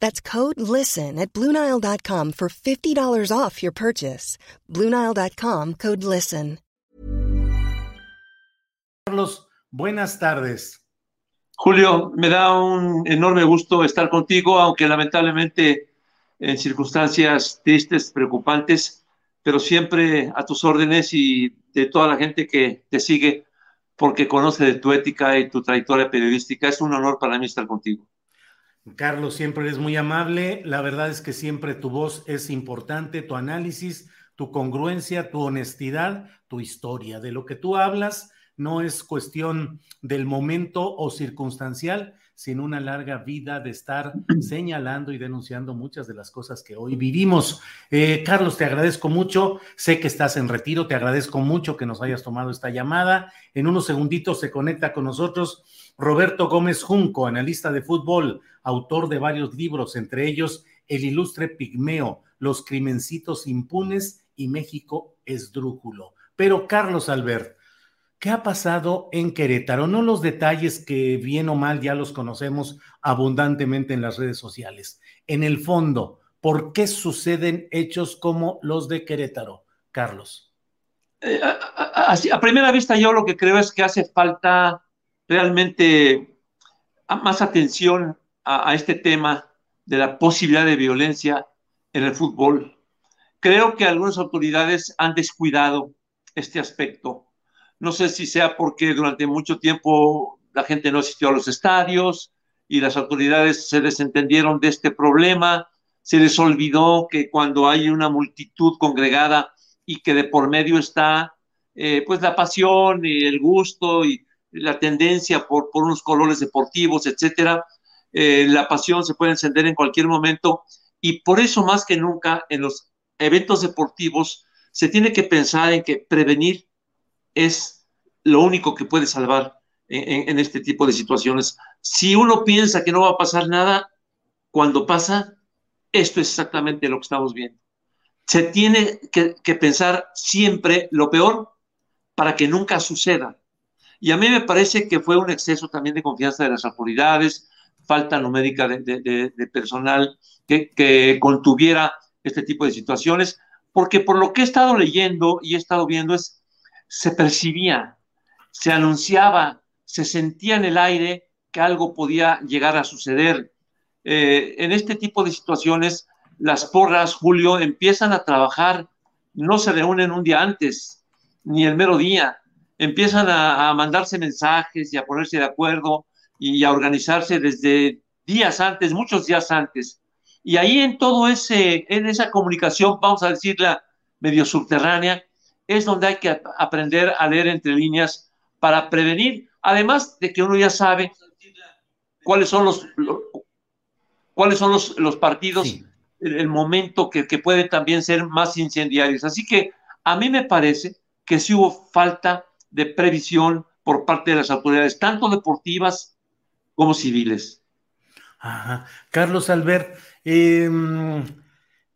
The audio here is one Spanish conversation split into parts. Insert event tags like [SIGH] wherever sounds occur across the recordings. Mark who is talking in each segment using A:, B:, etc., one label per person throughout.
A: That's code LISTEN at Bluenile.com for $50 off your purchase. Bluenile.com code LISTEN.
B: Carlos, buenas tardes.
C: Julio, me da un enorme gusto estar contigo, aunque lamentablemente en circunstancias tristes, preocupantes, pero siempre a tus órdenes y de toda la gente que te sigue porque conoce de tu ética y tu trayectoria periodística. Es un honor para mí estar contigo.
B: Carlos, siempre eres muy amable. La verdad es que siempre tu voz es importante, tu análisis, tu congruencia, tu honestidad, tu historia. De lo que tú hablas no es cuestión del momento o circunstancial, sino una larga vida de estar [CLEARS THROAT] señalando y denunciando muchas de las cosas que hoy vivimos. Eh, Carlos, te agradezco mucho. Sé que estás en retiro, te agradezco mucho que nos hayas tomado esta llamada. En unos segunditos se conecta con nosotros Roberto Gómez Junco, analista de fútbol, autor de varios libros, entre ellos El ilustre pigmeo, Los crimencitos impunes y México esdrújulo. Pero Carlos Albert, ¿qué ha pasado en Querétaro? No los detalles que bien o mal ya los conocemos abundantemente en las redes sociales. En el fondo, ¿por qué suceden hechos como los de Querétaro, Carlos?
C: Eh, a, primera vista yo lo que creo es que hace falta realmente más atención a, este tema de la posibilidad de violencia en el fútbol. Creo que algunas autoridades han descuidado este aspecto. No sé si sea porque durante mucho tiempo la gente no asistió a los estadios y las autoridades se desentendieron de este problema, se les olvidó que cuando hay una multitud congregada y que de por medio está eh, pues la pasión y el gusto y la tendencia por, por unos colores deportivos, etcétera. Eh, la pasión se puede encender en cualquier momento y por eso más que nunca en los eventos deportivos se tiene que pensar en que prevenir es lo único que puede salvar en, este tipo de situaciones. Si uno piensa que no va a pasar nada, cuando pasa, esto es exactamente lo que estamos viendo. Se tiene que, pensar siempre lo peor para que nunca suceda. Y a mí me parece que fue un exceso también de confianza de las autoridades, falta numérica de, de, de personal que, que, contuviera este tipo de situaciones, porque por lo que he estado leyendo y he estado viendo es, se percibía, se anunciaba, se sentía en el aire que algo podía llegar a suceder. Eh, en este tipo de situaciones, las porras, Julio, empiezan a trabajar, no se reúnen un día antes, ni el mero día, empiezan a, a, mandarse mensajes y a ponerse de acuerdo y a organizarse desde días antes, muchos días antes. Y ahí en todo ese, en esa comunicación, vamos a decirla medio subterránea, es donde hay que aprender a leer entre líneas para prevenir, además de que uno ya sabe cuáles son los, los cuáles son los, los partidos, sí. el, el, momento que, que puede también ser más incendiarios. Así que a mí me parece que sí hubo falta de previsión por parte de las autoridades, tanto deportivas como civiles.
B: Ajá. Carlos Albert, eh,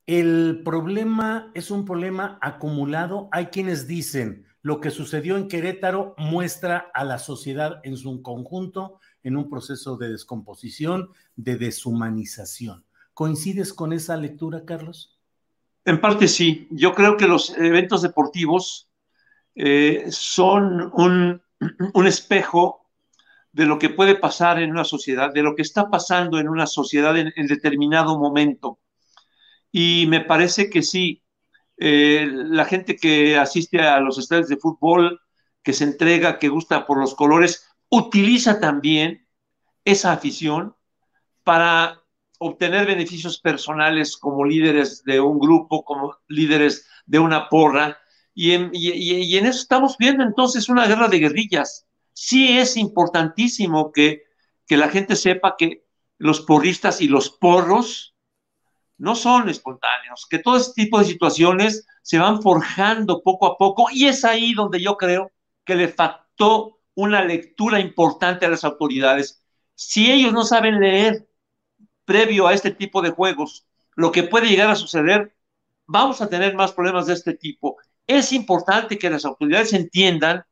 B: el problema es un problema acumulado. Hay quienes dicen lo que sucedió en Querétaro muestra a la sociedad en su conjunto en un proceso de descomposición, de deshumanización. ¿Coincides con esa lectura, Carlos?
C: En parte sí. Yo creo que los eventos deportivos eh, son un, [CLEARS THROAT] espejo de lo que puede pasar en una sociedad, de lo que está pasando en una sociedad en, en determinado momento. Y me parece que sí, eh, la gente que asiste a los estadios de fútbol, que se entrega, que gusta por los colores, utiliza también esa afición para obtener beneficios personales como líderes de un grupo, como líderes de una porra. Y en, y en, eso estamos viendo entonces una guerra de guerrillas. Sí es importantísimo que, que la gente sepa que los porristas y los porros no son espontáneos, que todo este tipo de situaciones se van forjando poco a poco y es ahí donde yo creo que le faltó una lectura importante a las autoridades. Si ellos no saben leer previo a este tipo de juegos lo que puede llegar a suceder, vamos a tener más problemas de este tipo. Es importante que las autoridades entiendan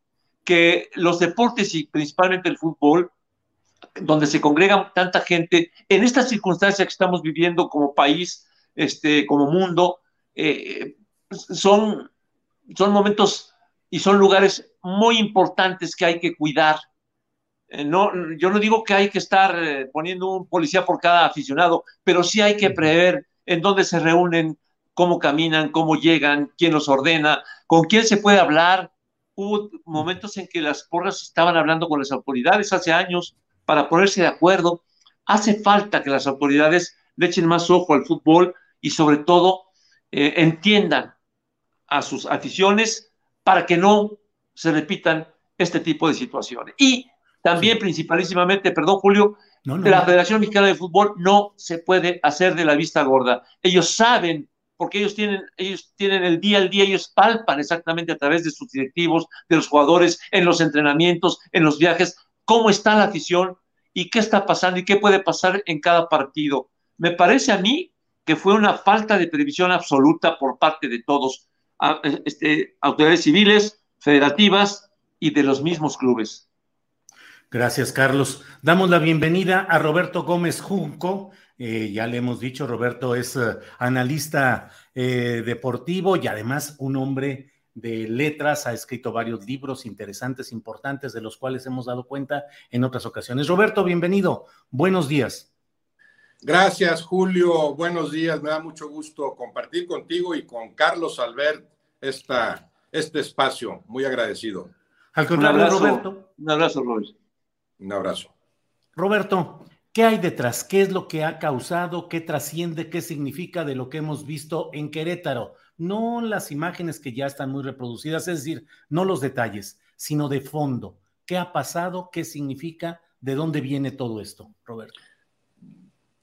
C: que los deportes y principalmente el fútbol, donde se congrega tanta gente, en esta circunstancia que estamos viviendo como país, este, como mundo, eh, son, son momentos y son lugares muy importantes que hay que cuidar. Eh, no, yo no digo que hay que estar eh, poniendo un policía por cada aficionado, pero sí hay que prever en dónde se reúnen, cómo caminan, cómo llegan, quién los ordena, con quién se puede hablar. Hubo momentos en que las porras estaban hablando con las autoridades hace años para ponerse de acuerdo. Hace falta que las autoridades le echen más ojo al fútbol y sobre todo eh, entiendan a sus aficiones para que no se repitan este tipo de situaciones. Y también, principalísimamente, perdón, Julio, la Federación Mexicana de Fútbol no se puede hacer de la vista gorda. Ellos saben, porque ellos tienen, ellos tienen el día al día, ellos palpan exactamente a través de sus directivos, de los jugadores, en los entrenamientos, en los viajes, cómo está la afición y qué está pasando y qué puede pasar en cada partido. Me parece a mí que fue una falta de previsión absoluta por parte de todos, este, autoridades civiles, federativas y de los mismos clubes.
B: Gracias, Carlos. Damos la bienvenida a Roberto Gómez Junco. Eh, ya le hemos dicho, Roberto es eh, analista eh, deportivo y además un hombre de letras, ha escrito varios libros interesantes, importantes, de los cuales hemos dado cuenta en otras ocasiones. Roberto, bienvenido. Buenos días.
D: Gracias, Julio. Buenos días. Me da mucho gusto compartir contigo y con Carlos Albert esta, este espacio. Muy agradecido.
B: Al contrario, Roberto.
C: Un abrazo, Roberto.
D: Un abrazo.
B: Roberto, ¿qué hay detrás? ¿Qué es lo que ha causado? ¿Qué trasciende? ¿Qué significa de lo que hemos visto en Querétaro? No las imágenes que ya están muy reproducidas, es decir, no los detalles, sino de fondo. ¿Qué ha pasado? ¿Qué significa? ¿De dónde viene todo esto, Roberto?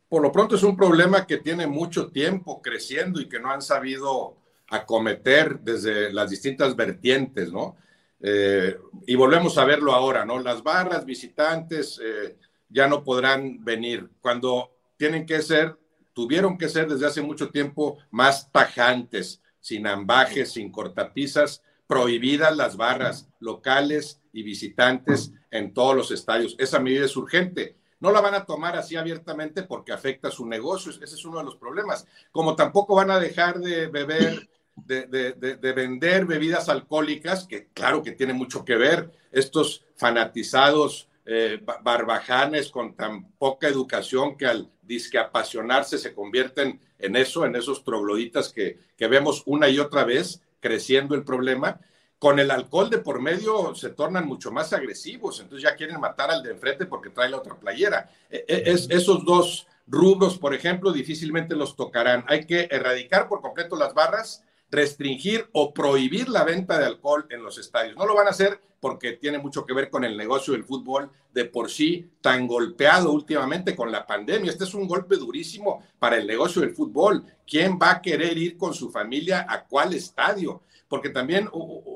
D: Por lo pronto es un problema que tiene mucho tiempo creciendo y que no han sabido acometer desde las distintas vertientes, ¿no? Eh, y volvemos a verlo ahora, ¿no? Las barras visitantes eh, ya no podrán venir cuando tienen que ser, tuvieron que ser desde hace mucho tiempo más tajantes, sin ambajes, sin cortapisas, prohibidas las barras locales y visitantes en todos los estadios. Esa medida es urgente. No la van a tomar así abiertamente porque afecta a su negocio. Ese es uno de los problemas. Como tampoco van a dejar de beber de, vender bebidas alcohólicas, que claro que tiene mucho que ver, estos fanatizados eh, barbajanes con tan poca educación que al disque apasionarse se convierten en eso, en esos trogloditas que, que vemos una y otra vez creciendo el problema. Con el alcohol de por medio se tornan mucho más agresivos, entonces ya quieren matar al de enfrente porque trae la otra playera. E, e, es, esos dos rubros, por ejemplo, difícilmente los tocarán. Hay que erradicar por completo las barras restringir o prohibir la venta de alcohol en los estadios. No lo van a hacer porque tiene mucho que ver con el negocio del fútbol de por sí tan golpeado últimamente con la pandemia. Este es un golpe durísimo para el negocio del fútbol. ¿Quién va a querer ir con su familia a cuál estadio? Porque también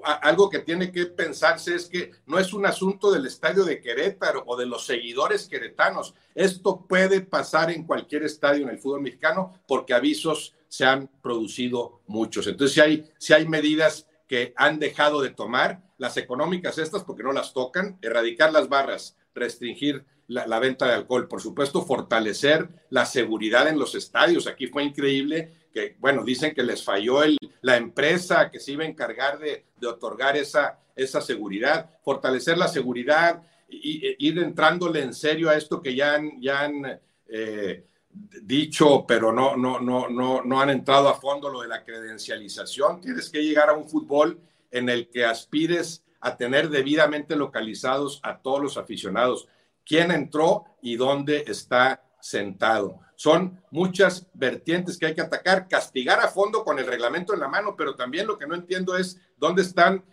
D: algo que tiene que pensarse es que no es un asunto del estadio de Querétaro o de los seguidores queretanos. Esto puede pasar en cualquier estadio en el fútbol mexicano porque avisos se han producido muchos. Entonces, si hay, si hay medidas que han dejado de tomar, las económicas estas, porque no las tocan, erradicar las barras, restringir la, venta de alcohol, por supuesto, fortalecer la seguridad en los estadios. Aquí fue increíble que, bueno, dicen que les falló la empresa que se iba a encargar de, otorgar esa, esa seguridad, fortalecer la seguridad y, ir entrándole en serio a esto que ya han, ya eh, dicho, pero no, no, no, no, no han entrado a fondo lo de la credencialización. Tienes que llegar a un fútbol en el que aspires a tener debidamente localizados a todos los aficionados. ¿Quién entró y dónde está sentado? Son muchas vertientes que hay que atacar, castigar a fondo con el reglamento en la mano, pero también lo que no entiendo es dónde están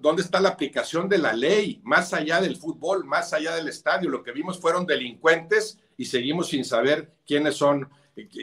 D: dónde está la aplicación de la ley, más allá del fútbol, más allá del estadio. Lo que vimos fueron delincuentes y seguimos sin saber quiénes son,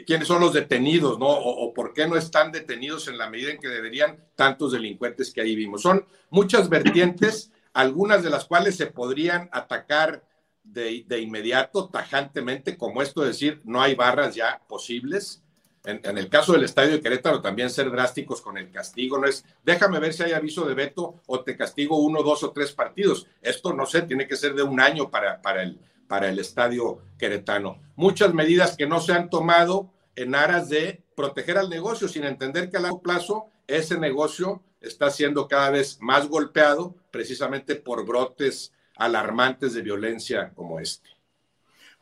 D: quiénes son los detenidos, ¿no? O, por qué no están detenidos en la medida en que deberían tantos delincuentes que ahí vimos. Son muchas vertientes, algunas de las cuales se podrían atacar de, de inmediato, tajantemente, como esto de decir, no hay barras ya posibles. En, el caso del estadio de Querétaro, también ser drásticos con el castigo, no es déjame ver si hay aviso de veto o te castigo uno, dos o tres partidos. Esto no sé, tiene que ser de un año para, para, el, para el estadio queretano. Muchas medidas que no se han tomado en aras de proteger al negocio, sin entender que a largo plazo ese negocio está siendo cada vez más golpeado precisamente por brotes alarmantes de violencia como este.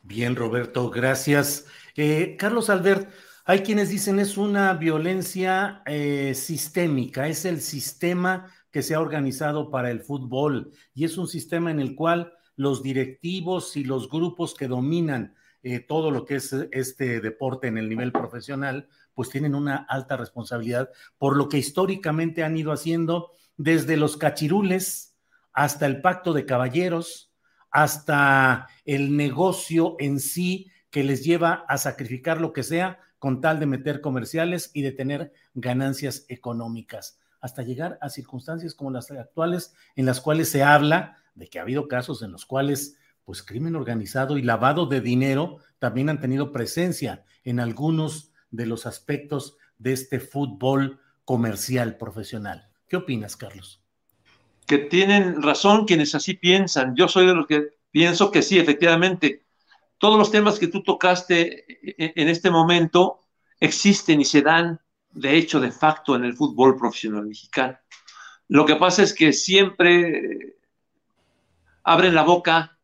B: Bien, Roberto, gracias. Eh, Carlos Albert, hay quienes dicen es una violencia eh, sistémica, es el sistema que se ha organizado para el fútbol y es un sistema en el cual los directivos y los grupos que dominan eh, todo lo que es este deporte en el nivel profesional, pues tienen una alta responsabilidad por lo que históricamente han ido haciendo desde los cachirules hasta el pacto de caballeros, hasta el negocio en sí que les lleva a sacrificar lo que sea con tal de meter comerciales y de tener ganancias económicas, hasta llegar a circunstancias como las actuales en las cuales se habla de que ha habido casos en los cuales, pues, crimen organizado y lavado de dinero también han tenido presencia en algunos de los aspectos de este fútbol comercial profesional. ¿Qué opinas, Carlos?
C: Que tienen razón quienes así piensan. Yo soy de los que pienso que sí, efectivamente. Todos los temas que tú tocaste en este momento existen y se dan, de hecho, de facto, en el fútbol profesional mexicano. Lo que pasa es que siempre abren la boca,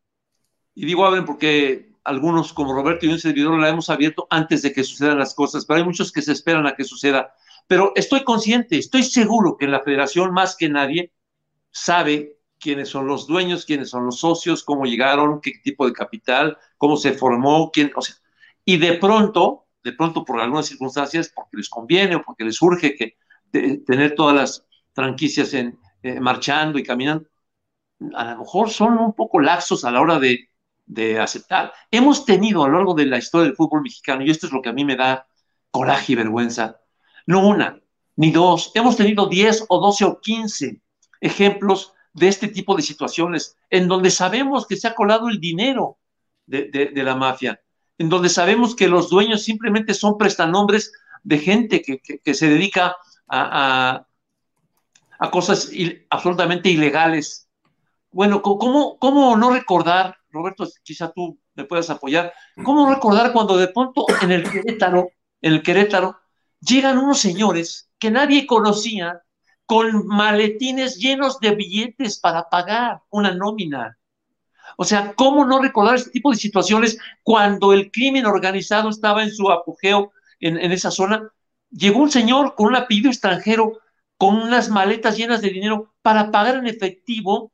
C: y digo abren porque algunos como Roberto y un servidor la hemos abierto antes de que sucedan las cosas, pero hay muchos que se esperan a que suceda. Pero estoy consciente, estoy seguro que la federación más que nadie sabe quiénes son los dueños, quiénes son los socios, cómo llegaron, qué tipo de capital, cómo se formó, quién, o sea, y de pronto, de pronto por algunas circunstancias, porque les conviene o porque les urge que tener todas las franquicias en, eh, marchando y caminando, a lo mejor son un poco laxos a la hora de, aceptar. Hemos tenido a lo largo de la historia del fútbol mexicano, y esto es lo que a mí me da coraje y vergüenza, no una, ni dos, hemos tenido 10 o 12 o 15 ejemplos de este tipo de situaciones, en donde sabemos que se ha colado el dinero de, la mafia, en donde sabemos que los dueños simplemente son prestanombres de gente que, se dedica a, a cosas absolutamente ilegales bueno, ¿cómo, ¿cómo no recordar, Roberto, quizá tú me puedas apoyar, cómo recordar cuando de pronto en el Querétaro, en el Querétaro, llegan unos señores que nadie conocía con maletines llenos de billetes para pagar una nómina? O sea, ¿cómo no recordar este tipo de situaciones cuando el crimen organizado estaba en su apogeo en, en esa zona? Llegó un señor con un apellido extranjero, con unas maletas llenas de dinero para pagar en efectivo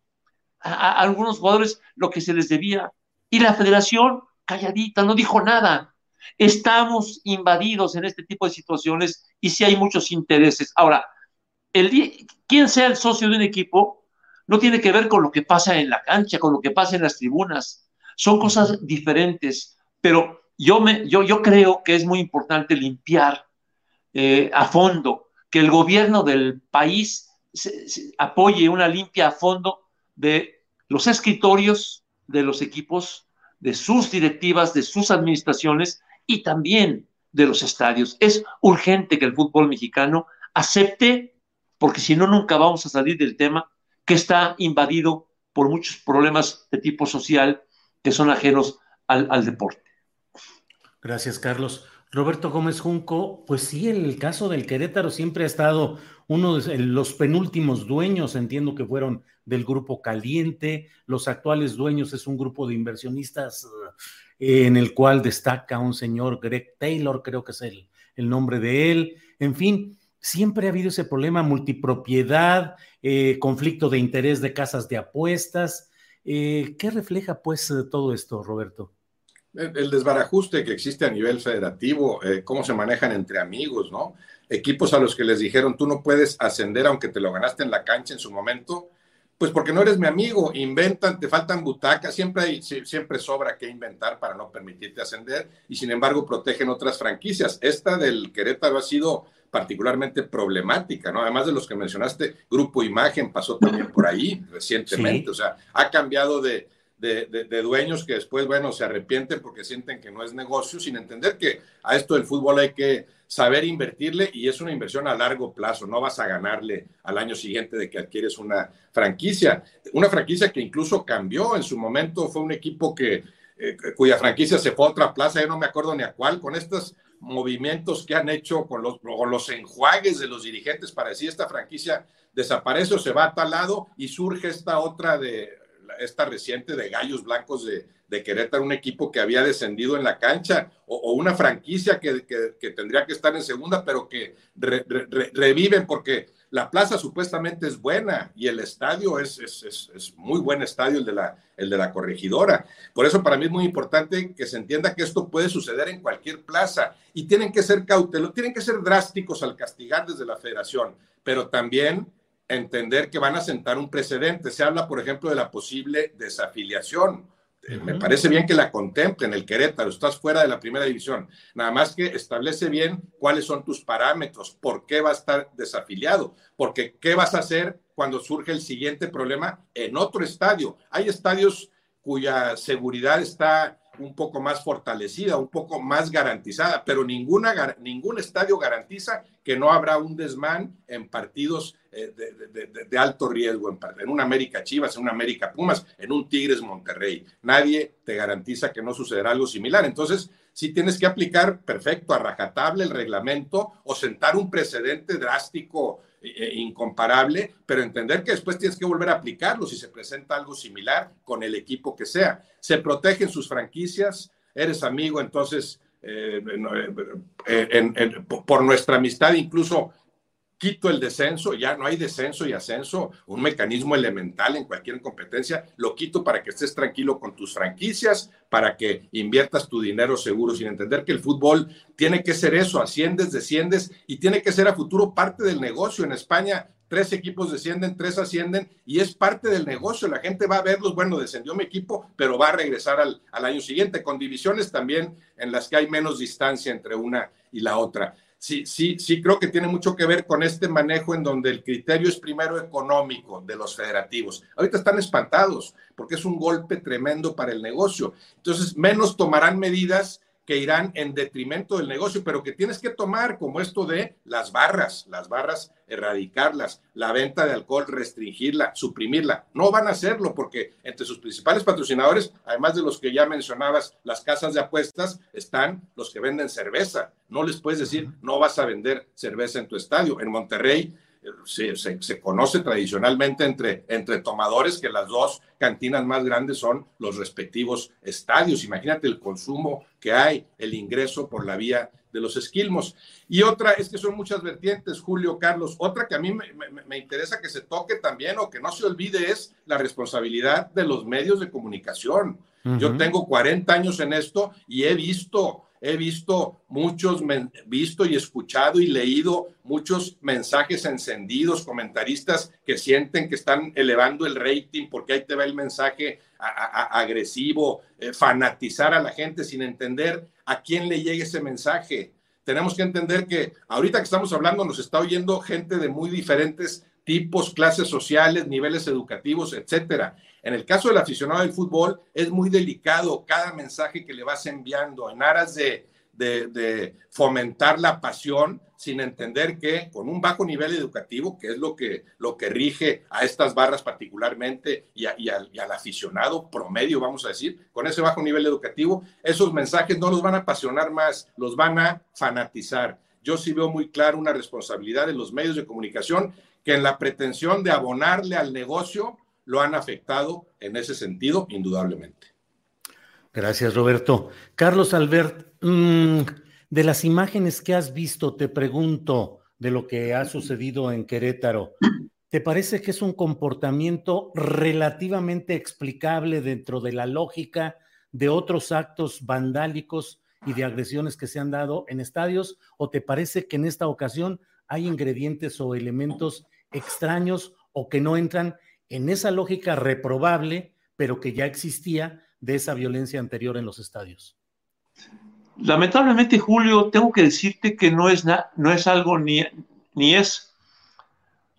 C: a, algunos jugadores lo que se les debía. Y la federación, calladita, no dijo nada. Estamos invadidos en este tipo de situaciones y sí hay muchos intereses. Ahora, el, quien sea el socio de un equipo no tiene que ver con lo que pasa en la cancha, con lo que pasa en las tribunas. Son cosas diferentes, pero yo, me, yo, yo creo que es muy importante limpiar eh, a fondo, que el gobierno del país apoye una limpia a fondo de los escritorios de los equipos, de sus directivas, de sus administraciones y también de los estadios. Es urgente que el fútbol mexicano acepte, porque si no, nunca vamos a salir del tema, que está invadido por muchos problemas de tipo social que son ajenos al, deporte.
B: Gracias, Carlos. Roberto Gómez Junco, pues sí, el caso del Querétaro siempre ha estado uno de los penúltimos dueños, entiendo que fueron del grupo Caliente, los actuales dueños es un grupo de inversionistas eh, en el cual destaca un señor Greg Taylor, creo que es el, el nombre de él, en fin, siempre ha habido ese problema, multipropiedad, eh, conflicto de interés de casas de apuestas. Eh, ¿Qué refleja pues todo esto, Roberto?
D: el, desbarajuste que existe a nivel federativo, eh, cómo se manejan entre amigos, ¿no? Equipos a los que les dijeron, tú no puedes ascender aunque te lo ganaste en la cancha en su momento, pues porque no eres mi amigo, inventan, te faltan butacas, siempre, hay, siempre sobra que inventar para no permitirte ascender y sin embargo protegen otras franquicias. Esta del Querétaro ha sido particularmente problemática, ¿no? Además de los que mencionaste, Grupo Imagen pasó también por ahí recientemente, o sea, ha cambiado de, de, dueños que después, bueno, se arrepienten porque sienten que no es negocio, sin entender que a esto del fútbol hay que saber invertirle y es una inversión a largo plazo, no vas a ganarle al año siguiente de que adquieres una franquicia, una franquicia que incluso cambió en su momento, fue un equipo que eh, cuya franquicia se fue a otra plaza, yo no me acuerdo ni a cuál, con estos movimientos que han hecho con los, con los enjuagues de los dirigentes para decir esta franquicia desaparece o se va a tal lado y surge esta otra de esta reciente de Gallos Blancos de, de Querétaro, un equipo que había descendido en la cancha, o, una franquicia que, tendría que estar en segunda, pero que reviven porque la plaza supuestamente es buena y el estadio es, es, muy buen estadio, el de, la, el de la corregidora. Por eso para mí es muy importante que se entienda que esto puede suceder en cualquier plaza y tienen que ser cautelosos, tienen que ser drásticos al castigar desde la federación, pero también entender que van a sentar un precedente. Se habla, por ejemplo, de la posible desafiliación. Eh, me parece bien que la contemplen el Querétaro, estás fuera de la primera división. Nada más que establece bien cuáles son tus parámetros, por qué va a estar desafiliado, porque qué vas a hacer cuando surge el siguiente problema en otro estadio. Hay estadios cuya seguridad está un poco más fortalecida, un poco más garantizada, pero ninguna, ningún estadio garantiza que no habrá un desmán en partidos eh, de, alto riesgo, en, en un América Chivas, en un América Pumas, en un Tigres Monterrey. Nadie te garantiza que no sucederá algo similar. Entonces, si tienes que aplicar perfecto a rajatable el reglamento o sentar un precedente drástico e incomparable, pero entender que después tienes que volver a aplicarlo si se presenta algo similar con el equipo que sea. Se protegen sus franquicias, eres amigo, entonces eh, por nuestra amistad incluso quito el descenso, ya no hay descenso y ascenso, un mecanismo elemental en cualquier competencia, lo quito para que estés tranquilo con tus franquicias, para que inviertas tu dinero seguro, sin entender que el fútbol tiene que ser eso, asciendes, desciendes y tiene que ser a futuro parte del negocio. En España, tres equipos descienden, tres ascienden y es parte del negocio. La gente va a verlos, bueno, descendió mi equipo, pero va a regresar al, al año siguiente, con divisiones también en las que hay menos distancia entre una y la otra sí, sí, sí creo que tiene mucho que ver con este manejo en donde el criterio es primero económico de los federativos. Ahorita están espantados porque es un golpe tremendo para el negocio. Entonces, menos tomarán medidas que irán en detrimento del negocio, pero que tienes que tomar, como esto de las barras, las barras erradicarlas, la venta de alcohol restringirla, suprimirla. No van a hacerlo porque entre sus principales patrocinadores, además de los que ya mencionabas, las casas de apuestas, están los que venden cerveza. No les puedes decir, no vas a vender cerveza en tu estadio. En Monterrey se, se, conoce tradicionalmente entre, entre tomadores que las dos cantinas más grandes son los respectivos estadios. Imagínate el consumo que hay, el ingreso por la vía de los esquilmos. Y otra es que son muchas vertientes, Julio, Carlos. Otra que a mí me, me interesa que se toque también o que no se olvide es la responsabilidad de los medios de comunicación. Yo tengo 40 años en esto y he visto he visto muchos, visto y escuchado y leído muchos mensajes encendidos, comentaristas que sienten que están elevando el rating porque ahí te va el mensaje agresivo, eh, fanatizar a la gente sin entender a quién le llegue ese mensaje. Tenemos que entender que ahorita que estamos hablando nos está oyendo gente de muy diferentes tipos, clases sociales, niveles educativos, etcétera. En el caso del aficionado del fútbol, es muy delicado cada mensaje que le vas enviando en aras de, de, fomentar la pasión sin entender que con un bajo nivel educativo, que es lo que, lo que rige a estas barras particularmente y, y, al, aficionado promedio, vamos a decir, con ese bajo nivel educativo, esos mensajes no los van a apasionar más, los van a fanatizar. Yo sí veo muy claro una responsabilidad de los medios de comunicación que en la pretensión de abonarle al negocio lo han afectado en ese sentido, indudablemente.
B: Gracias, Roberto. Carlos Albert, mm, de las imágenes que has visto, te pregunto de lo que ha sucedido en Querétaro. ¿Te parece que es un comportamiento relativamente explicable dentro de la lógica de otros actos vandálicos y de agresiones que se han dado en estadios? ¿O te parece que en esta ocasión hay ingredientes o elementos extraños o que no entran en esa lógica reprobable, pero que ya existía de esa violencia anterior en los estadios?
C: Lamentablemente, Julio, tengo que decirte que no es, no es algo ni, ni es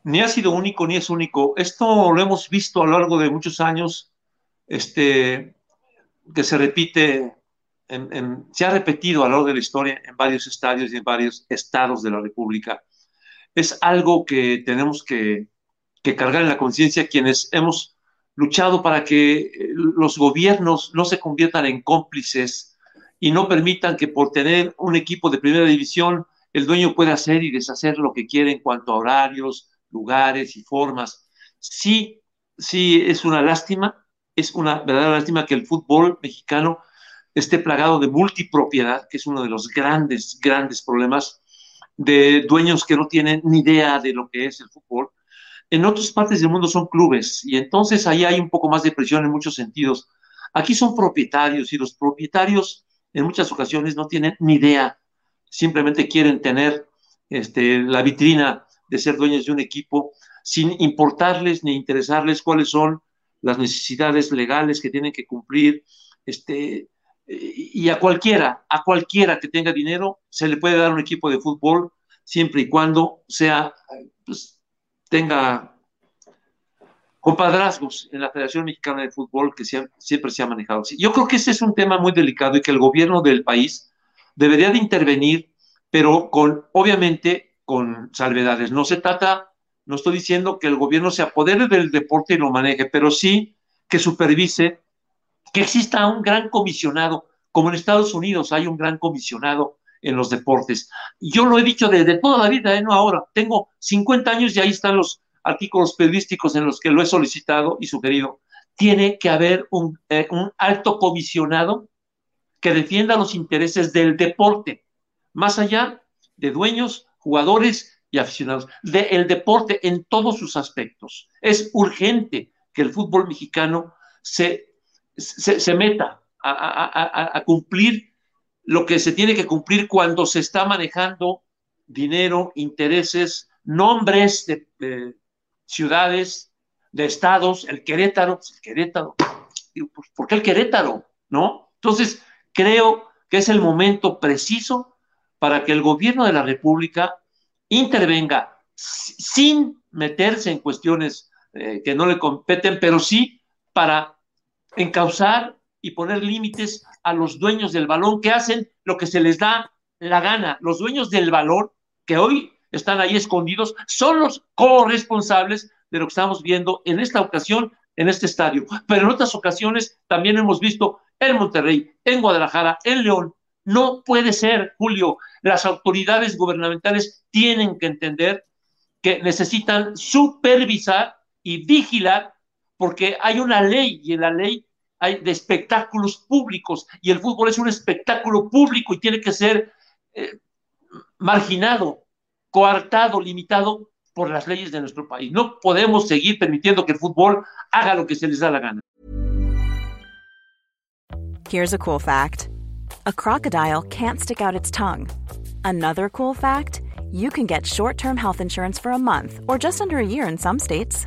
C: ni ha sido único ni es único. Esto lo hemos visto a lo largo de muchos años, este, que se repite, se ha repetido a lo largo de la historia en varios estadios y en varios estados de la República. Es algo que tenemos que, cargar en la conciencia quienes hemos luchado para que eh, los gobiernos no se conviertan en cómplices y no permitan que por tener un equipo de primera división el dueño pueda hacer y deshacer lo que quiere en cuanto a horarios, lugares y formas. Sí, sí, es una lástima, es una verdadera lástima que el fútbol mexicano esté plagado de multipropiedad, que es uno de los grandes, grandes problemas de dueños que no tienen ni idea de lo que es el fútbol en otras partes del mundo son clubes y entonces ahí hay un poco más de presión en muchos sentidos. Aquí son propietarios y los propietarios en muchas ocasiones no tienen ni idea, simplemente quieren tener este, la vitrina de ser dueños de un equipo sin importarles ni interesarles cuáles son las necesidades legales que tienen que cumplir. Este, y a cualquiera, a cualquiera que tenga dinero, se le puede dar un equipo de fútbol siempre y cuando sea pues, tenga compadrazgos en la Federación Mexicana de Fútbol que siempre se ha manejado. Yo creo que ese es un tema muy delicado y que el gobierno del país debería de intervenir, pero con, obviamente, con salvedades. No se trata, no estoy diciendo que el gobierno se apodere del deporte y lo maneje, pero sí que supervise que exista un gran comisionado, como en Estados Unidos hay un gran comisionado en los deportes. Yo lo he dicho desde toda la vida, ¿eh? no ahora. Tengo 50 años y ahí están los artículos periodísticos en los que lo he solicitado y sugerido. Tiene que haber eh, un alto comisionado que defienda los intereses del deporte, más allá de dueños, jugadores y aficionados, del deporte en todos sus aspectos. Es urgente que el fútbol mexicano se, se, meta a, cumplir lo que se tiene que cumplir cuando se está manejando dinero, intereses, nombres de, ciudades, de estados, el Querétaro, pues, el Querétaro, pues, ¿por qué el Querétaro? ¿No? Entonces, creo que es el momento preciso para que el gobierno de la República intervenga sin meterse en cuestiones eh, que no le competen, pero sí para encauzar y poner límites a los dueños del balón que hacen lo que se les da la gana. Los dueños del balón que hoy están ahí escondidos son los corresponsables de lo que estamos viendo en esta ocasión en este estadio. Pero en otras ocasiones también hemos visto en Monterrey, en Guadalajara, en León. No puede ser, Julio. Las autoridades gubernamentales tienen que entender que necesitan supervisar y vigilar porque hay una ley y en la ley hay de espectáculos públicos y el fútbol es un espectáculo público y tiene que ser eh, marginado, coartado, limitado por las leyes de nuestro país. No podemos seguir permitiendo que el fútbol haga lo que se les da la gana.
E: Here's a cool fact. A crocodile can't stick out its tongue. Another cool fact, you can get short-term health insurance for a month or just under a year in some states.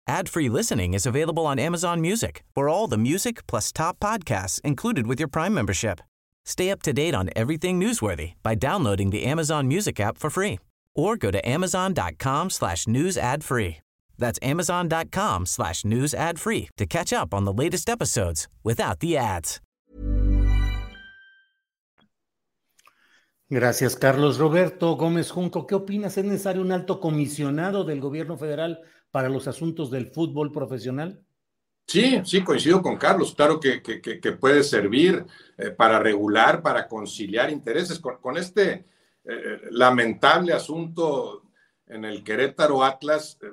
F: Ad-free listening is available on Amazon Music for all the music plus top podcasts included with your Prime membership. Stay up to date on everything newsworthy by downloading the Amazon Music app for free or go to amazon.com slash news ad free. That's amazon.com slash news ad free to catch up on the latest episodes without the ads.
B: Gracias, Carlos. Roberto Gómez Junco, ¿qué opinas? ¿Es necesario un alto comisionado del gobierno federal para los asuntos del fútbol profesional?
D: Sí, sí, coincido con Carlos. Claro que, que, puede servir eh, para regular, para conciliar intereses. Con, con este eh, lamentable asunto en el Querétaro Atlas, eh,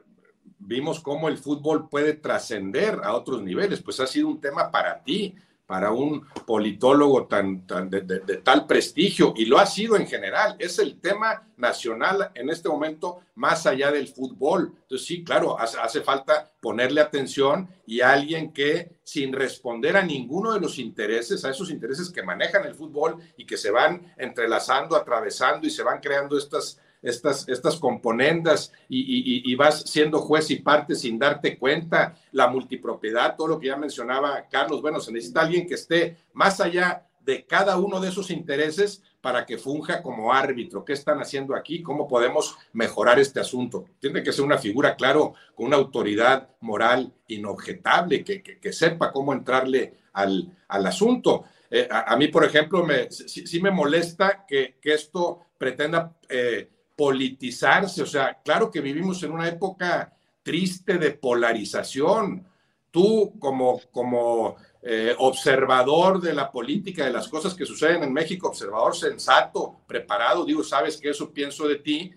D: vimos cómo el fútbol puede trascender a otros niveles. Pues ha sido un tema para ti, para un politólogo tan, de, tal prestigio, y lo ha sido en general. Es el tema nacional en este momento más allá del fútbol. Entonces, sí, claro, hace, hace falta ponerle atención y alguien que sin responder a ninguno de los intereses, a esos intereses que manejan el fútbol y que se van entrelazando, atravesando y se van creando estas estas, estas componendas y, vas siendo juez y parte sin darte cuenta, la multipropiedad, todo lo que ya mencionaba Carlos, bueno, se necesita alguien que esté más allá de cada uno de esos intereses para que funja como árbitro. ¿Qué están haciendo aquí? ¿Cómo podemos mejorar este asunto? Tiene que ser una figura, claro, con una autoridad moral inobjetable, que, que, sepa cómo entrarle al, al asunto. Eh, a, mí, por ejemplo, me, sí, me molesta que, que esto pretenda... Eh, politizarse. O sea, claro que vivimos en una época triste de polarización. Tú como, como eh, observador de la política, de las cosas que suceden en México, observador sensato, preparado, digo, sabes que eso pienso de ti,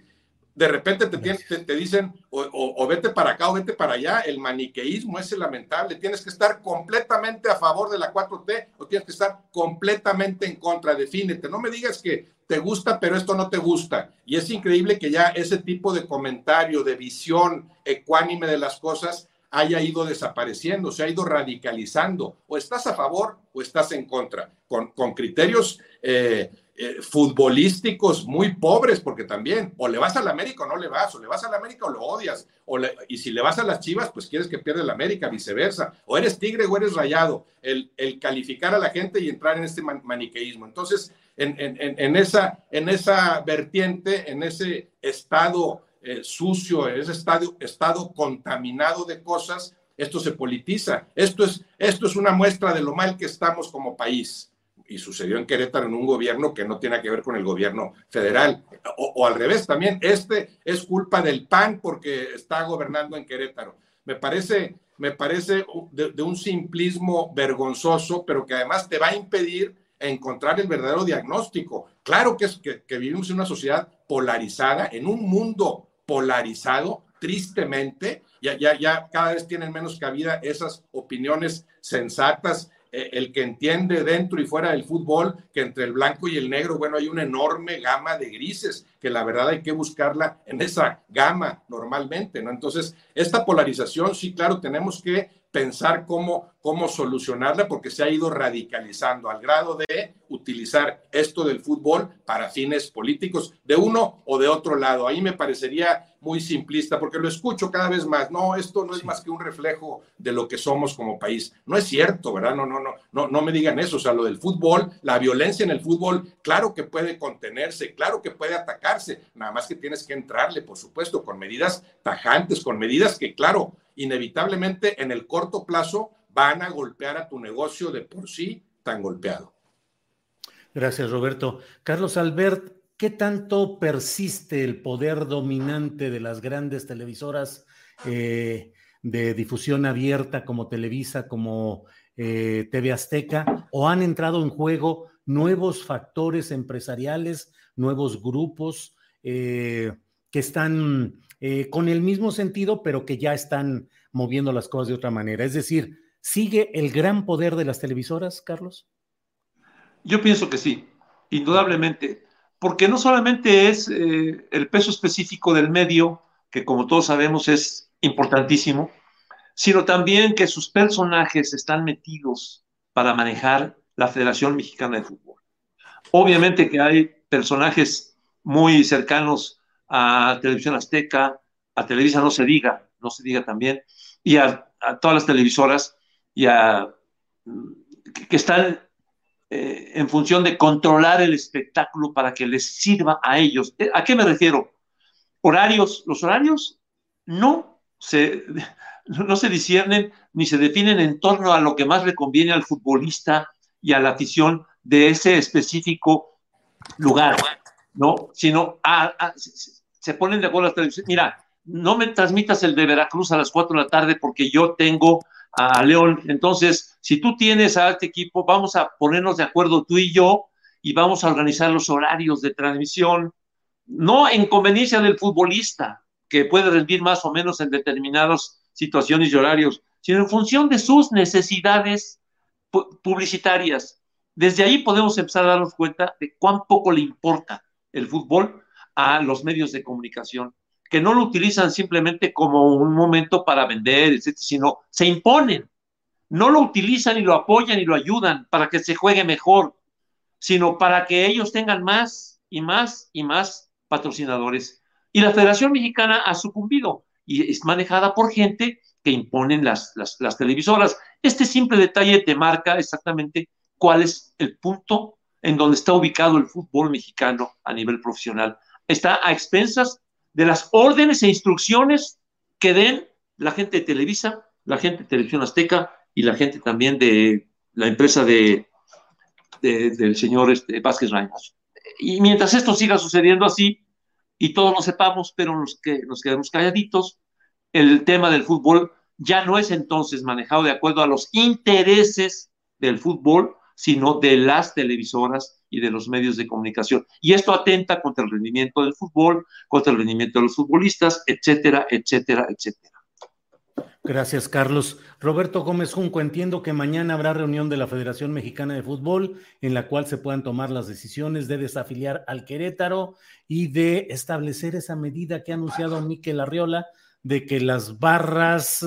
D: de repente te, te, te dicen o, o, o, vete para acá o vete para allá. El maniqueísmo es lamentable. Tienes que estar completamente a favor de la 4T o tienes que estar completamente en contra. Defínete. No me digas que te gusta, pero esto no te gusta. Y es increíble que ya ese tipo de comentario, de visión ecuánime de las cosas, haya ido desapareciendo, se ha ido radicalizando. O estás a favor o estás en contra, con, con criterios eh, eh, futbolísticos muy pobres, porque también o le vas a la América o no le vas, o le vas a la América o lo odias, o le, y si le vas a las Chivas, pues quieres que pierda la América, viceversa, o eres tigre o eres rayado, el, el calificar a la gente y entrar en este man, maniqueísmo. Entonces, en, en, en, esa, en esa vertiente, en ese estado eh, sucio, en ese estado, estado contaminado de cosas, esto se politiza. Esto es, esto es una muestra de lo mal que estamos como país y sucedió en Querétaro en un gobierno que no tiene que ver con el gobierno federal. O, al revés, también este es culpa del PAN porque está gobernando en Querétaro. Me parece, me parece de, un simplismo vergonzoso, pero que además te va a impedir encontrar el verdadero diagnóstico. Claro que, es, que vivimos en una sociedad polarizada, en un mundo polarizado, tristemente, ya, ya, ya cada vez tienen menos cabida esas opiniones sensatas el que entiende dentro y fuera del fútbol que entre el blanco y el negro, bueno, hay una enorme gama de grises que la verdad hay que buscarla en esa gama normalmente, ¿no? Entonces, esta polarización, sí, claro, tenemos que pensar cómo, cómo solucionarla porque se ha ido radicalizando al grado de utilizar esto del fútbol para fines políticos de uno o de otro lado. Ahí me parecería muy simplista porque lo escucho cada vez más. No, esto no es más que un reflejo de lo que somos como país. No es cierto, ¿verdad? No, no, no, no, no me digan eso. O sea, lo del fútbol, la violencia en el fútbol, claro que puede contenerse, claro que puede atacarse, nada más que tienes que entrarle, por supuesto, con medidas tajantes, con medidas que, claro, inevitablemente en el corto plazo van a golpear a tu negocio de por sí tan golpeado.
B: Gracias, Roberto. Carlos Albert, ¿qué tanto persiste el poder dominante de las grandes televisoras eh, de difusión abierta como Televisa, como eh, TV Azteca, o han entrado en juego nuevos factores empresariales, nuevos grupos eh, que están con el mismo sentido, pero que ya están moviendo las cosas de otra manera? Es decir, ¿sigue el gran poder de las televisoras, Carlos?
C: Yo pienso que sí, indudablemente, porque no solamente es eh, el peso específico del medio, que como todos sabemos es importantísimo, sino también que sus personajes están metidos para manejar la Federación Mexicana de Fútbol. Obviamente que hay personajes muy cercanos a Televisión Azteca, a Televisa no se diga, no se diga también, y a, todas las televisoras y a, que están eh, en función de controlar el espectáculo para que les sirva a ellos. Eh, ¿A qué me refiero? Horarios, los horarios no se, [LAUGHS] no se disciernen ni se definen en torno a lo que más le conviene al futbolista y a la afición de ese específico lugar, ¿no? Sino a, se ponen de acuerdo las televisiones. Mira, no me transmitas el de Veracruz a las 4 de la tarde porque yo tengo a León. Entonces, si tú tienes a este equipo, vamos a ponernos de acuerdo tú y yo y vamos a organizar los horarios de transmisión, no en conveniencia del futbolista, que puede rendir más o menos en determinadas situaciones y horarios, sino en función de sus necesidades publicitarias. Desde ahí podemos empezar a darnos cuenta de cuán poco le importa el fútbol a los medios de comunicación, que no lo utilizan simplemente como un momento para vender, sino se imponen. No lo utilizan y lo apoyan y lo ayudan para que se juegue mejor, sino para que ellos tengan más y más y más patrocinadores. Y la Federación Mexicana ha sucumbido y es manejada por gente que imponen las, las, las televisoras. Este simple detalle te marca exactamente cuál es el punto en donde está ubicado el fútbol mexicano a nivel profesional. Está a expensas de las órdenes e instrucciones que den la gente de Televisa, la gente de Televisión Azteca y la gente también de la empresa de, del señor este, Vázquez Reynos. Y mientras esto siga sucediendo así, y todos lo sepamos, pero los que nos quedamos calladitos, el tema del fútbol ya no es entonces manejado de acuerdo a los intereses del fútbol, sino de las televisoras y de los medios de comunicación. Y esto atenta contra el rendimiento del fútbol, contra el rendimiento de los futbolistas, etcétera, etcétera, etcétera.
B: Gracias, Carlos. Roberto Gómez Junco, entiendo que mañana habrá reunión de la Federación Mexicana de Fútbol en la cual se puedan tomar las decisiones de desafiliar al Querétaro y de establecer esa medida que ha anunciado Miquel Arriola de que las barras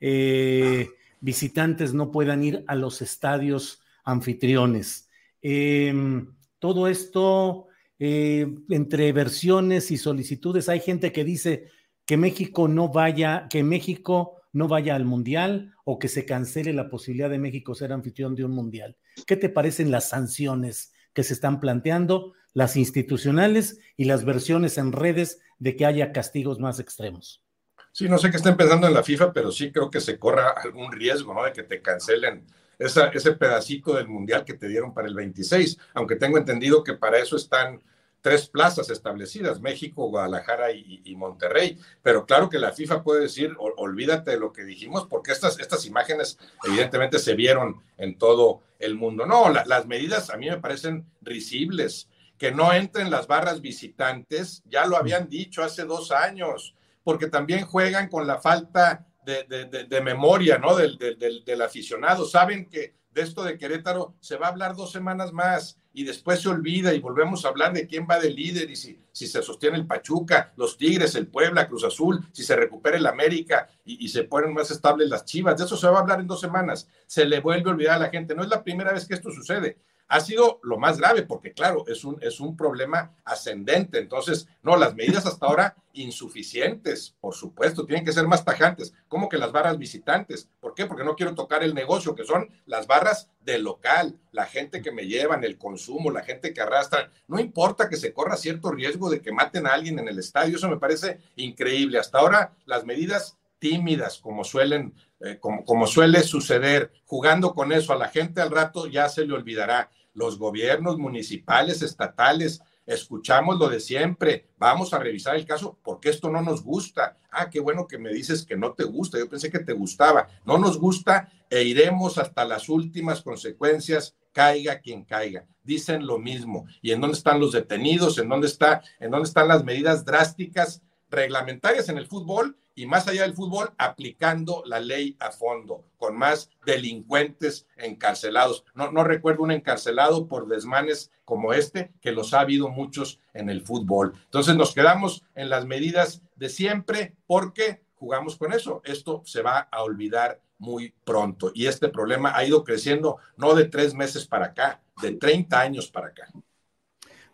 B: eh, visitantes no puedan ir a los estadios anfitriones. Em, todo esto, eh, entre versiones y solicitudes, hay gente que dice que México no vaya, que México no vaya al mundial o que se cancele la posibilidad de México ser anfitrión de un mundial. ¿Qué te parecen las sanciones que se están planteando, las institucionales y las versiones en redes de que haya castigos más extremos?
D: Sí, no sé qué estén pensando en la FIFA, pero sí creo que se corra algún riesgo, ¿no? De que te cancelen ese pedacito del Mundial que te dieron para el 26, aunque tengo entendido que para eso están tres plazas establecidas, México, Guadalajara y, Monterrey. Pero claro que la FIFA puede decir, olvídate de lo que dijimos, porque estas, estas imágenes evidentemente se vieron en todo el mundo. No, las medidas a mí me parecen risibles. Que no entren las barras visitantes, ya lo habían dicho hace dos años, porque también juegan con la falta de, memoria, ¿no? Del, del, aficionado. Saben que de esto de Querétaro se va a hablar dos semanas más y después se olvida y volvemos a hablar de quién va de líder y si, si se sostiene el Pachuca, los Tigres, el Puebla, Cruz Azul, si se recupera el América y, y, se ponen más estables las Chivas. De eso se va a hablar en dos semanas. Se le vuelve a olvidar a la gente. No es la primera vez que esto sucede ha sido lo más grave, porque claro, es un, es un problema ascendente. Entonces, no, las medidas hasta ahora insuficientes, por supuesto, tienen que ser más tajantes, como que las barras visitantes. ¿Por qué? Porque no quiero tocar el negocio, que son las barras del local, la gente que me llevan, el consumo, la gente que arrastra. No importa que se corra cierto riesgo de que maten a alguien en el estadio, eso me parece increíble. Hasta ahora, las medidas tímidas, como suelen, eh, como, como suele suceder, jugando con eso a la gente al rato ya se le olvidará. Los gobiernos municipales, estatales, escuchamos lo de siempre, vamos a revisar el caso porque esto no nos gusta. Ah, qué bueno que me dices que no te gusta, yo pensé que te gustaba. No nos gusta e iremos hasta las últimas consecuencias, caiga quien caiga. Dicen lo mismo. ¿Y en dónde están los detenidos? ¿En dónde está en dónde están las medidas drásticas reglamentarias en el fútbol y más allá del fútbol, aplicando la ley a fondo, con más delincuentes encarcelados. No, no recuerdo un encarcelado por desmanes como este, que los ha habido muchos en el fútbol. Entonces nos quedamos en las medidas de siempre porque jugamos con eso. Esto se va a olvidar muy pronto. Y este problema ha ido creciendo no de tres meses para acá, de 30 años para acá.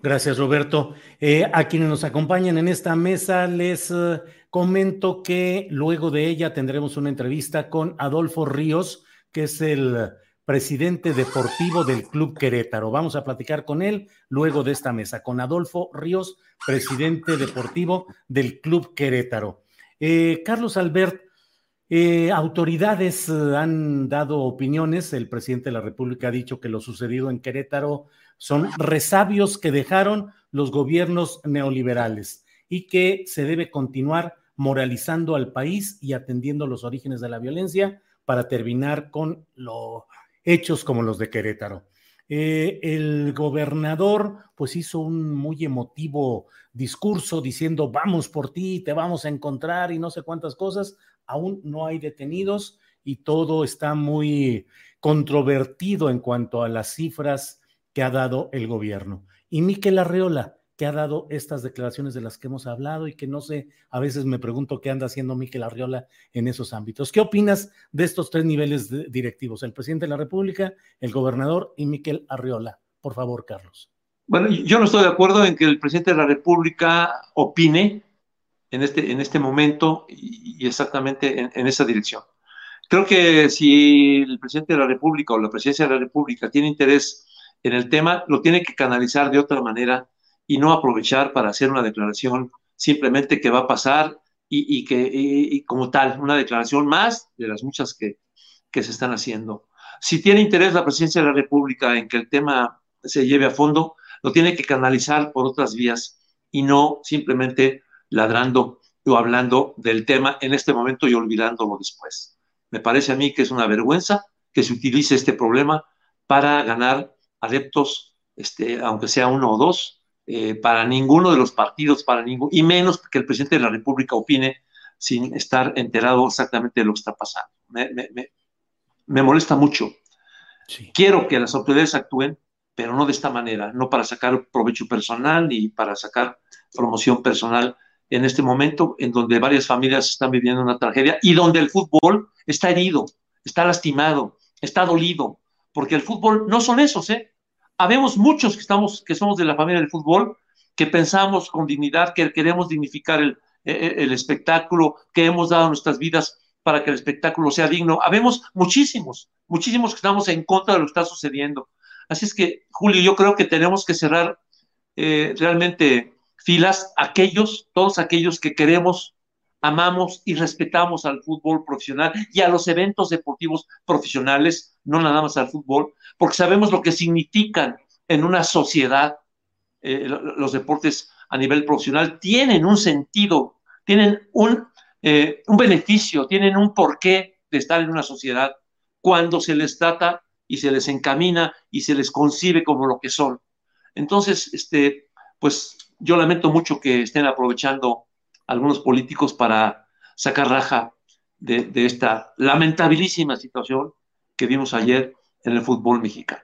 B: Gracias, Roberto. Eh, a quienes nos acompañan en esta mesa les... Eh, comento que luego de ella tendremos una entrevista con Adolfo Ríos, que es el presidente deportivo del Club Querétaro. Vamos a platicar con él luego de esta mesa, con Adolfo Ríos, presidente deportivo del Club Querétaro. Eh, Carlos Albert, eh, autoridades eh, han dado opiniones. El presidente de la República ha dicho que lo sucedido en Querétaro son resabios que dejaron los gobiernos neoliberales y que se debe continuar moralizando al país y atendiendo los orígenes de la violencia para terminar con los hechos como los de Querétaro. Eh, el gobernador pues hizo un muy emotivo discurso diciendo vamos por ti, te vamos a encontrar y no sé cuántas cosas. Aún no hay detenidos y todo está muy controvertido en cuanto a las cifras que ha dado el gobierno. Y Miquel Arreola, que ha dado estas declaraciones de las que hemos hablado y que no sé, a veces me pregunto qué anda haciendo Miquel Arriola en esos ámbitos. ¿Qué opinas de estos tres niveles directivos? El presidente de la República, el gobernador y Miquel Arriola. Por favor, Carlos.
C: Bueno, yo no estoy de acuerdo en que el presidente de la República opine en este, en este momento y, exactamente en, en esa dirección. Creo que si el presidente de la República o la presidencia de la República tiene interés en el tema, lo tiene que canalizar de otra manera y no aprovechar para hacer una declaración simplemente que va a pasar y, que como tal, una declaración más de las muchas que, que se están haciendo. Si tiene interés la presidencia de la República en que el tema se lleve a fondo, lo tiene que canalizar por otras vías y no simplemente ladrando o hablando del tema en este momento y olvidándolo después. Me parece a mí que es una vergüenza que se utilice este problema para ganar adeptos, este, aunque sea uno o dos, eh, para ninguno de los partidos, para ningún, y menos que el presidente de la República opine sin estar enterado exactamente de lo que está pasando. Me, molesta mucho. Quiero que las autoridades actúen, pero no de esta manera, no para sacar provecho personal ni para sacar promoción personal en este momento en donde varias familias están viviendo una tragedia y donde el fútbol está herido, está lastimado, está dolido, porque el fútbol no son esos, ¿eh? Habemos muchos que, estamos, que somos de la familia del fútbol, que pensamos con dignidad, que queremos dignificar el, e, e, el, espectáculo, que hemos dado nuestras vidas para que el espectáculo sea digno. Habemos muchísimos, muchísimos que estamos en contra de lo que está sucediendo. Así es que, Julio, yo creo que tenemos que cerrar eh, realmente filas aquellos, todos aquellos que queremos, amamos y respetamos al fútbol profesional y a los eventos deportivos profesionales, no nada más al fútbol, porque sabemos lo que significan en una sociedad eh, los deportes a nivel profesional, tienen un sentido, tienen un, eh, un beneficio, tienen un porqué de estar en una sociedad cuando se les trata y se les encamina y se les concibe como lo que son. Entonces, este, pues yo lamento mucho que estén aprovechando algunos políticos para sacar raja de, esta lamentabilísima situación que vimos ayer en el fútbol mexicano.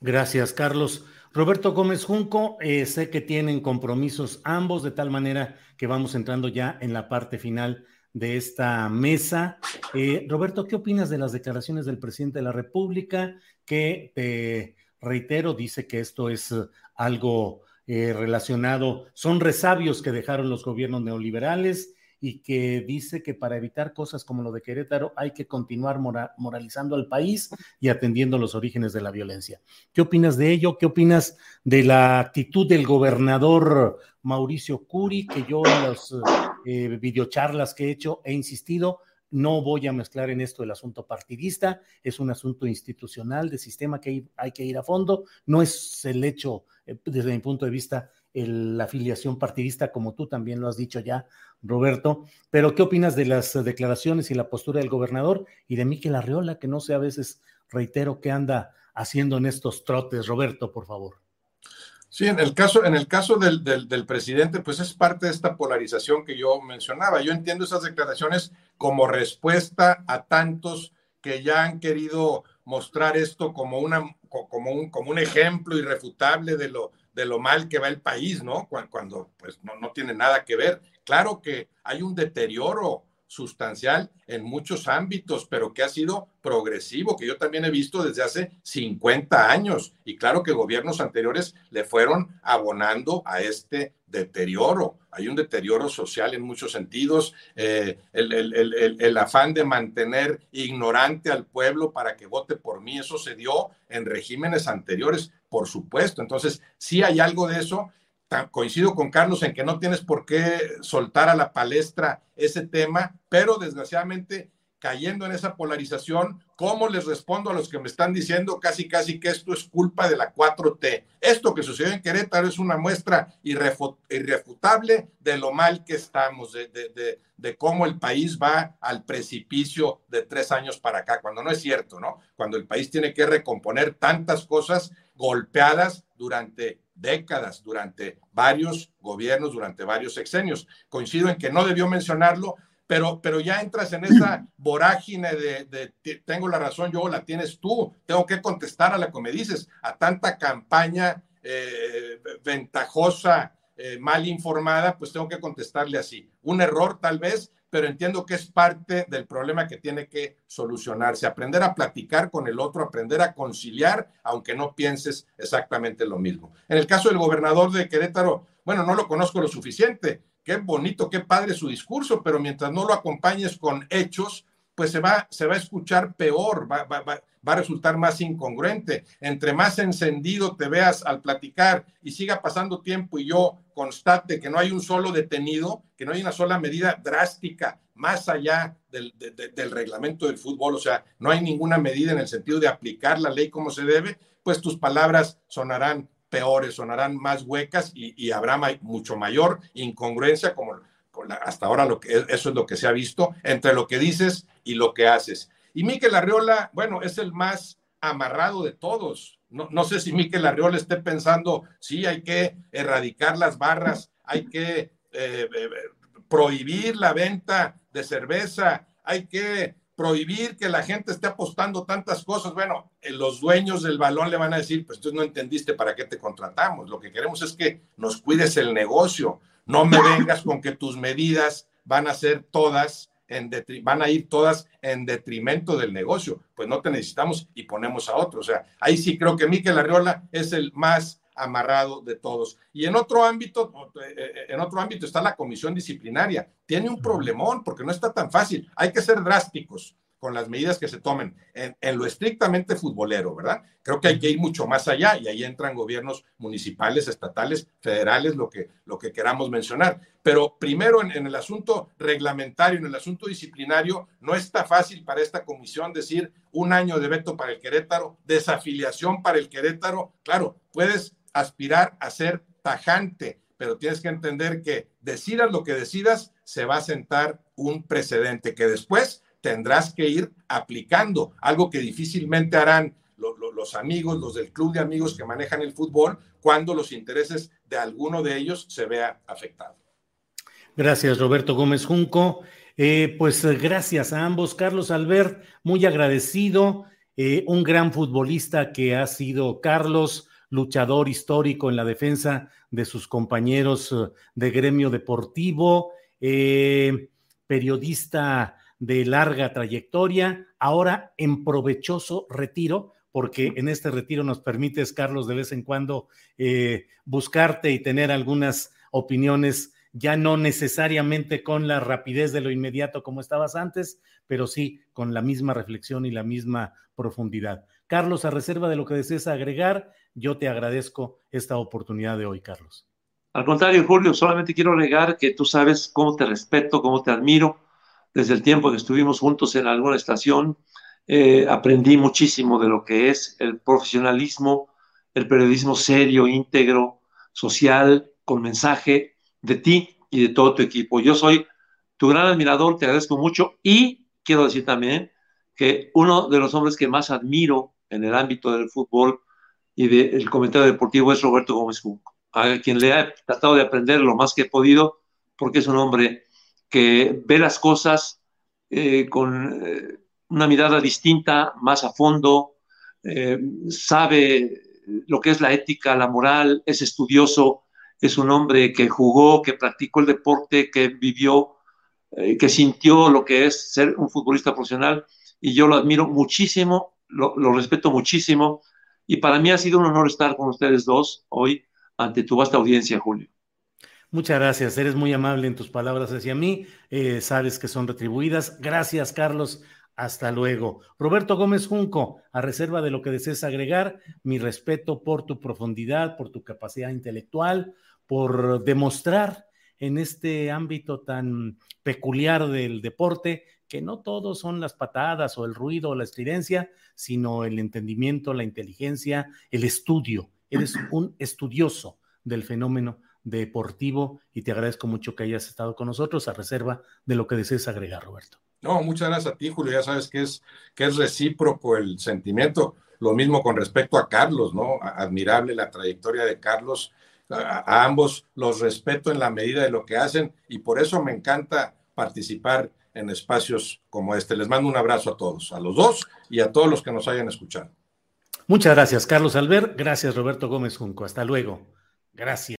B: Gracias, Carlos. Roberto Gómez Junco, eh, sé que tienen compromisos ambos, de tal manera que vamos entrando ya en la parte final de esta mesa. Eh, Roberto, ¿qué opinas de las declaraciones del presidente de la República? Que te reitero, dice que esto es algo eh, relacionado, son resabios que dejaron los gobiernos neoliberales y que dice que para evitar cosas como lo de Querétaro hay que continuar moralizando al país y atendiendo los orígenes de la violencia. ¿Qué opinas de ello? ¿Qué opinas de la actitud del gobernador Mauricio Curi, que yo en las eh, videocharlas que he hecho he insistido? No voy a mezclar en esto el asunto partidista, es un asunto institucional, de sistema que hay que ir a fondo, no es el hecho, eh, desde mi punto de vista, la afiliación partidista, como tú también lo has dicho ya, Roberto. Pero, ¿qué opinas de las declaraciones y la postura del gobernador y de Miquel Arriola, que no sé a veces, reitero, qué anda haciendo en estos trotes? Roberto, por favor.
D: Sí, en el caso, en el caso del, del, presidente, pues es parte de esta polarización que yo mencionaba. Yo entiendo esas declaraciones como respuesta a tantos que ya han querido mostrar esto como, una, como, un, como un ejemplo irrefutable de lo, de lo mal que va el país, ¿no? Cuando, pues no, no, tiene nada que ver. Claro que hay un deterioro sustancial en muchos ámbitos, pero que ha sido progresivo, que yo también he visto desde hace 50 años. Y claro que gobiernos anteriores le fueron abonando a este deterioro. Hay un deterioro social en muchos sentidos, eh, el, afán de mantener ignorante al pueblo para que vote por mí, eso se dio en regímenes anteriores, por supuesto. Entonces, sí hay algo de eso. Coincido con Carlos en que no tienes por qué soltar a la palestra ese tema, pero desgraciadamente cayendo en esa polarización, ¿cómo les respondo a los que me están diciendo casi, casi que esto es culpa de la 4T? Esto que sucedió en Querétaro es una muestra irrefutable de lo mal que estamos, de, de, cómo el país va al precipicio de tres años para acá, cuando no es cierto, ¿no? Cuando el país tiene que recomponer tantas cosas golpeadas durante décadas, durante varios gobiernos, durante varios sexenios. Coincido en que no debió mencionarlo, pero, pero ya entras en esa [CLEARS THROAT] vorágine de, tengo la razón yo, la tienes tú, tengo que contestar a la que me dices, a tanta campaña eh, ventajosa, eh, mal informada, pues tengo que contestarle así. Un error tal vez, pero entiendo que es parte del problema que tiene que solucionarse. Aprender a platicar con el otro, aprender a conciliar, aunque no pienses exactamente lo mismo. En el caso del gobernador de Querétaro, bueno, no lo conozco lo suficiente, qué bonito, qué padre su discurso, pero mientras no lo acompañes con hechos, pues se va, se va a escuchar peor, va, va, va, a resultar más incongruente. Entre más encendido te veas al platicar y siga pasando tiempo y yo constate que no hay un solo detenido, que no hay una sola medida drástica más allá del, del reglamento del fútbol, o sea, no hay ninguna medida en el sentido de aplicar la ley como se debe, pues tus palabras sonarán peores, sonarán más huecas y, habrá mucho mayor incongruencia como hasta ahora lo que, eso es lo que se ha visto entre lo que dices y lo que haces. Y Miquel Arriola, bueno, es el más amarrado de todos. No, no sé si Miquel Arriola esté pensando, sí, hay que erradicar las barras, hay que eh, eh, prohibir la venta de cerveza, hay que prohibir que la gente esté apostando tantas cosas, bueno, eh, los dueños del balón le van a decir, pues tú no entendiste para qué te contratamos. Lo que queremos es que nos cuides el negocio. No me vengas con que tus medidas van a ser todas, en van a ir todas en detrimento del negocio. Pues no te necesitamos y ponemos a otro. O sea, ahí sí creo que Miquel Arriola es el más amarrado de todos. Y en otro ámbito, eh, eh, en otro ámbito está la comisión disciplinaria. Tiene un problemón porque no está tan fácil. Hay que ser drásticos con las medidas que se tomen en, lo estrictamente futbolero, ¿verdad? Creo que hay que ir mucho más allá y ahí entran gobiernos municipales, estatales, federales, lo que, lo que queramos mencionar. Pero primero en, en el asunto reglamentario, en el asunto disciplinario, no está fácil para esta comisión decir un año de veto para el Querétaro, desafiliación para el Querétaro. Claro, puedes aspirar a ser tajante, pero tienes que entender que decidas lo que decidas, se va a sentar un precedente que después tendrás que ir aplicando, algo que difícilmente harán los amigos, los del club de amigos que manejan el fútbol, cuando los intereses de alguno de ellos se vea afectado.
B: Gracias, Roberto Gómez Junco. Eh, pues gracias a ambos. Carlos Albert, muy agradecido. Eh, un gran futbolista que ha sido Carlos, luchador histórico en la defensa de sus compañeros eh, de gremio deportivo, periodista de larga trayectoria, ahora en provechoso retiro, porque en este retiro nos permites, Carlos, de vez en cuando eh, buscarte y tener algunas opiniones, ya no necesariamente con la rapidez de lo inmediato como estabas antes, pero sí con la misma reflexión y la misma profundidad. Carlos, a reserva de lo que desees agregar, yo te agradezco esta oportunidad de hoy, Carlos.
C: Al contrario, Julio, solamente quiero agregar que tú sabes cómo te respeto, cómo te admiro. Desde el tiempo que estuvimos juntos en alguna estación, eh, aprendí muchísimo de lo que es el profesionalismo, el periodismo serio, íntegro, social, con mensaje de ti y de todo tu equipo. Yo soy tu gran admirador, te agradezco mucho y quiero decir también que uno de los hombres que más admiro en el ámbito del fútbol y del comentario deportivo es Roberto Gómez Junco, a quien le he tratado de aprender lo más que he podido, porque es un hombre que ve las cosas eh, con eh, una mirada distinta, más a fondo, eh, sabe lo que es la ética, la moral, es estudioso, es un hombre que jugó, que practicó el deporte, que vivió que sintió lo que es ser un futbolista profesional y yo lo admiro muchísimo, lo, respeto muchísimo y para mí ha sido un honor estar con ustedes dos hoy ante tu vasta audiencia, Julio.
B: Muchas gracias, eres muy amable en tus palabras hacia mí, eh, sabes que son retribuidas. Gracias, Carlos. Hasta luego. Roberto Gómez Junco, a reserva de lo que desees agregar, mi respeto por tu profundidad, por tu capacidad intelectual, por demostrar en este ámbito tan peculiar del deporte que no todo son las patadas o el ruido o la estridencia, sino el entendimiento, la inteligencia, el estudio. Eres un estudioso del fenómeno deportivo y te agradezco mucho que hayas estado con nosotros a reserva de lo que desees agregar, Roberto.
D: No, muchas gracias a ti, Julio. Ya sabes que es, que es recíproco el sentimiento. Lo mismo con respecto a Carlos, ¿no? Admirable la trayectoria de Carlos. A, ambos los respeto en la medida de lo que hacen y por eso me encanta participar en espacios como este. Les mando un abrazo a todos, a los dos y a todos los que nos hayan escuchado.
B: Muchas gracias, Carlos Albert. Gracias, Roberto Gómez Junco. Hasta luego. Gracias.